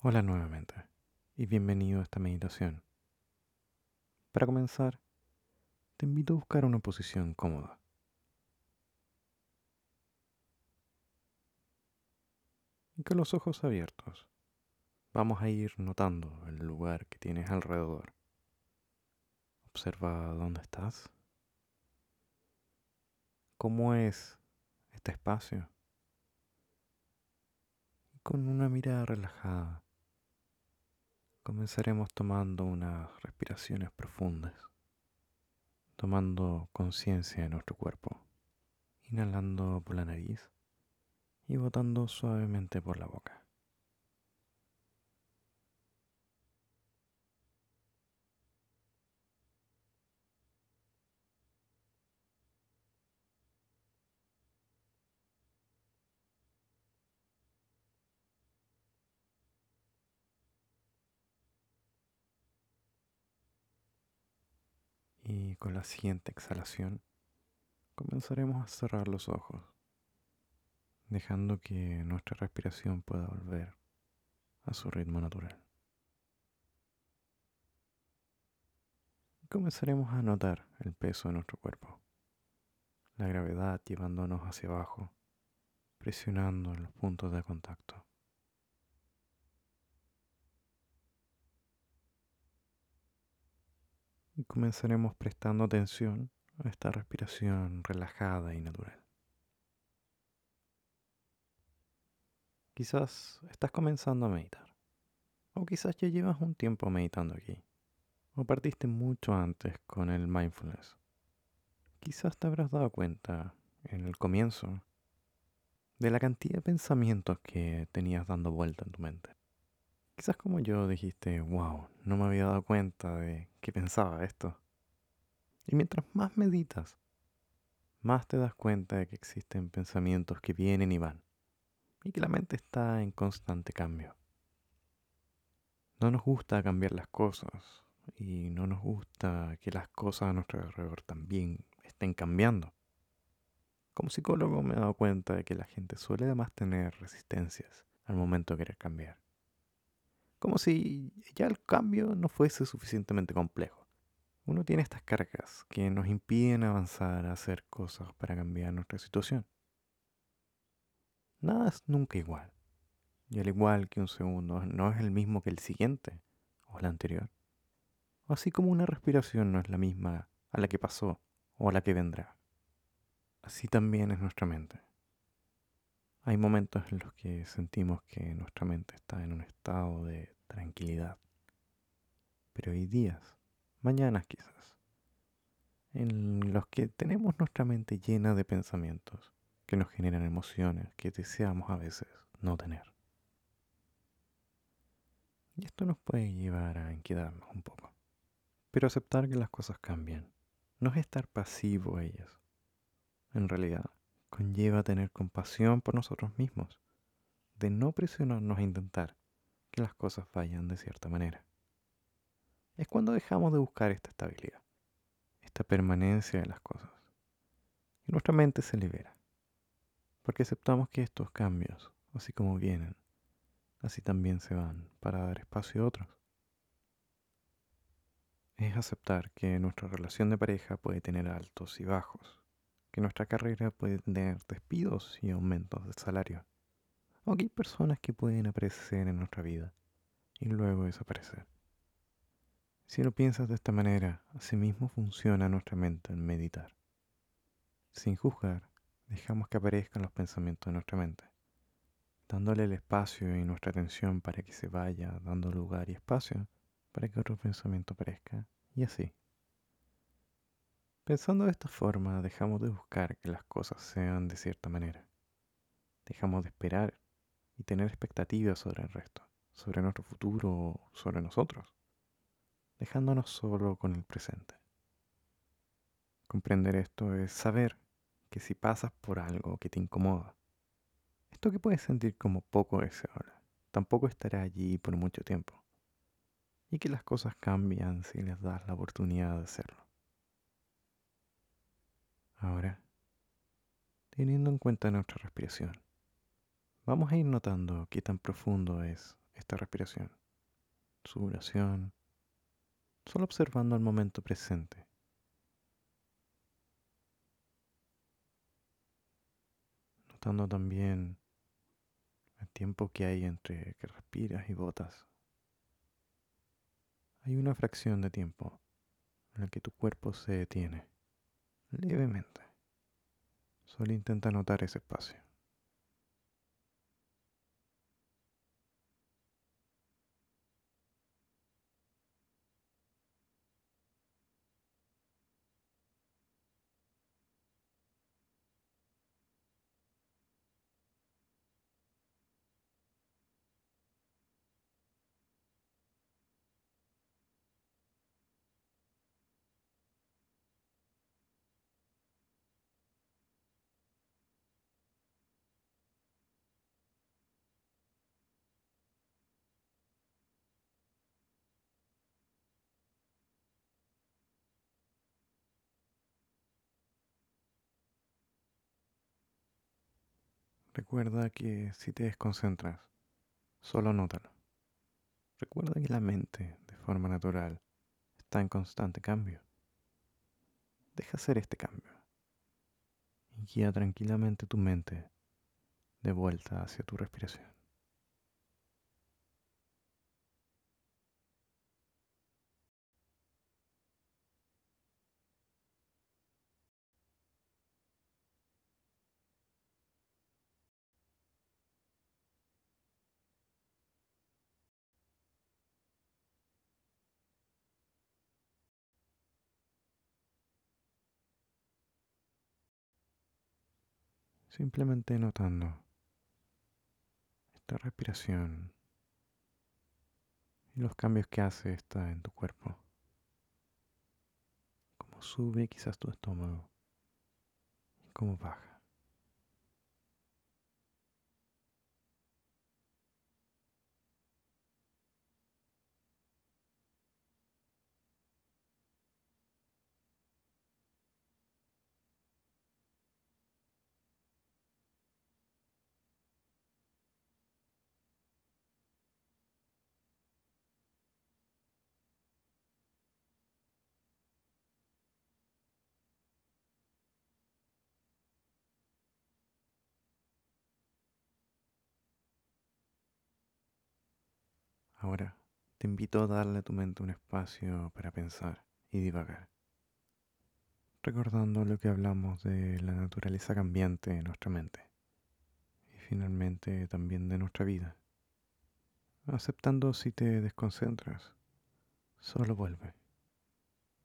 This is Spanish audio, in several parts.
Hola nuevamente y bienvenido a esta meditación. Para comenzar, te invito a buscar una posición cómoda. Y con los ojos abiertos, vamos a ir notando el lugar que tienes alrededor. Observa dónde estás. ¿Cómo es este espacio? Con una mirada relajada comenzaremos tomando unas respiraciones profundas, tomando conciencia de nuestro cuerpo, inhalando por la nariz y botando suavemente por la boca. Y con la siguiente exhalación comenzaremos a cerrar los ojos, dejando que nuestra respiración pueda volver a su ritmo natural. comenzaremos a notar el peso de nuestro cuerpo, la gravedad llevándonos hacia abajo, presionando en los puntos de contacto. Y comenzaremos prestando atención a esta respiración relajada y natural. Quizás estás comenzando a meditar, o quizás ya llevas un tiempo meditando aquí, o partiste mucho antes con el mindfulness. Quizás te habrás dado cuenta en el comienzo de la cantidad de pensamientos que tenías dando vuelta en tu mente. Quizás como yo dijiste, wow, no me había dado cuenta de que pensaba esto. Y mientras más meditas, más te das cuenta de que existen pensamientos que vienen y van, y que la mente está en constante cambio. No nos gusta cambiar las cosas, y no nos gusta que las cosas a nuestro alrededor también estén cambiando. Como psicólogo me he dado cuenta de que la gente suele además tener resistencias al momento de querer cambiar como si ya el cambio no fuese suficientemente complejo. Uno tiene estas cargas que nos impiden avanzar a hacer cosas para cambiar nuestra situación. Nada es nunca igual. Y al igual que un segundo no es el mismo que el siguiente o el anterior. Así como una respiración no es la misma a la que pasó o a la que vendrá. Así también es nuestra mente. Hay momentos en los que sentimos que nuestra mente está en un estado de tranquilidad. Pero hay días, mañanas quizás, en los que tenemos nuestra mente llena de pensamientos que nos generan emociones que deseamos a veces no tener. Y esto nos puede llevar a inquietarnos un poco. Pero aceptar que las cosas cambian no es estar pasivo a ellas. En realidad, conlleva tener compasión por nosotros mismos, de no presionarnos a intentar que las cosas vayan de cierta manera. Es cuando dejamos de buscar esta estabilidad, esta permanencia de las cosas, y nuestra mente se libera, porque aceptamos que estos cambios, así como vienen, así también se van para dar espacio a otros. Es aceptar que nuestra relación de pareja puede tener altos y bajos, que nuestra carrera puede tener despidos y aumentos de salario. Aunque hay personas que pueden aparecer en nuestra vida y luego desaparecer. Si lo piensas de esta manera, asimismo funciona nuestra mente en meditar. Sin juzgar, dejamos que aparezcan los pensamientos de nuestra mente, dándole el espacio y nuestra atención para que se vaya, dando lugar y espacio para que otro pensamiento aparezca, y así. Pensando de esta forma, dejamos de buscar que las cosas sean de cierta manera. Dejamos de esperar y tener expectativas sobre el resto, sobre nuestro futuro, sobre nosotros, dejándonos solo con el presente. Comprender esto es saber que si pasas por algo que te incomoda, esto que puedes sentir como poco deseable, tampoco estará allí por mucho tiempo, y que las cosas cambian si les das la oportunidad de hacerlo. Ahora, teniendo en cuenta nuestra respiración, vamos a ir notando qué tan profundo es esta respiración, su duración, solo observando el momento presente. Notando también el tiempo que hay entre que respiras y botas. Hay una fracción de tiempo en la que tu cuerpo se detiene levemente. Solo intenta notar ese espacio. Recuerda que si te desconcentras, solo nótalo. Recuerda que la mente, de forma natural, está en constante cambio. Deja hacer este cambio y guía tranquilamente tu mente de vuelta hacia tu respiración. Simplemente notando esta respiración y los cambios que hace esta en tu cuerpo. Cómo sube quizás tu estómago y cómo baja. Ahora te invito a darle a tu mente un espacio para pensar y divagar, recordando lo que hablamos de la naturaleza cambiante de nuestra mente y finalmente también de nuestra vida. Aceptando si te desconcentras, solo vuelve.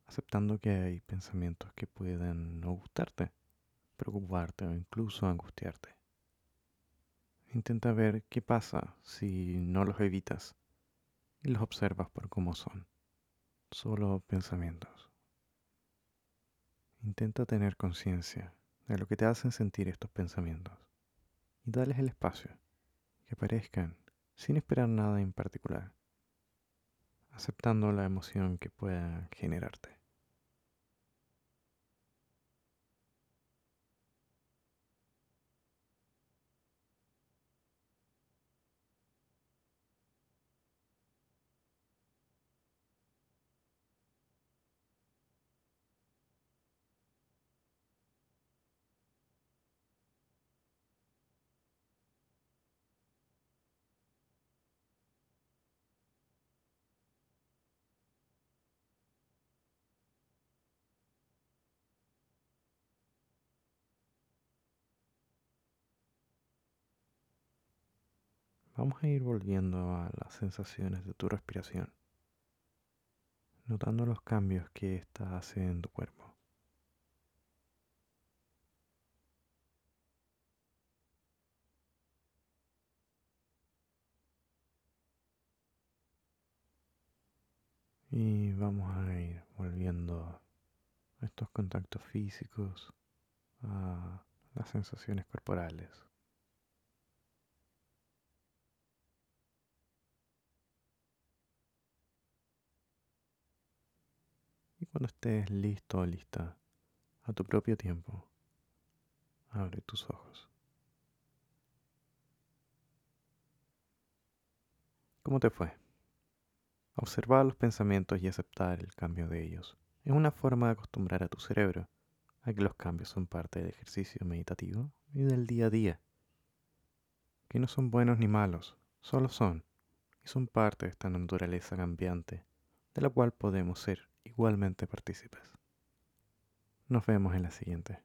Aceptando que hay pensamientos que pueden no gustarte, preocuparte o incluso angustiarte. Intenta ver qué pasa si no los evitas y los observas por cómo son, solo pensamientos. Intenta tener conciencia de lo que te hacen sentir estos pensamientos y dales el espacio que aparezcan sin esperar nada en particular, aceptando la emoción que puedan generarte. Vamos a ir volviendo a las sensaciones de tu respiración, notando los cambios que ésta hace en tu cuerpo. Y vamos a ir volviendo a estos contactos físicos, a las sensaciones corporales. Cuando estés listo o lista, a tu propio tiempo, abre tus ojos. ¿Cómo te fue? Observar los pensamientos y aceptar el cambio de ellos es una forma de acostumbrar a tu cerebro a que los cambios son parte del ejercicio meditativo y del día a día, que no son buenos ni malos, solo son, y son parte de esta naturaleza cambiante, de la cual podemos ser igualmente partícipes. Nos vemos en la siguiente.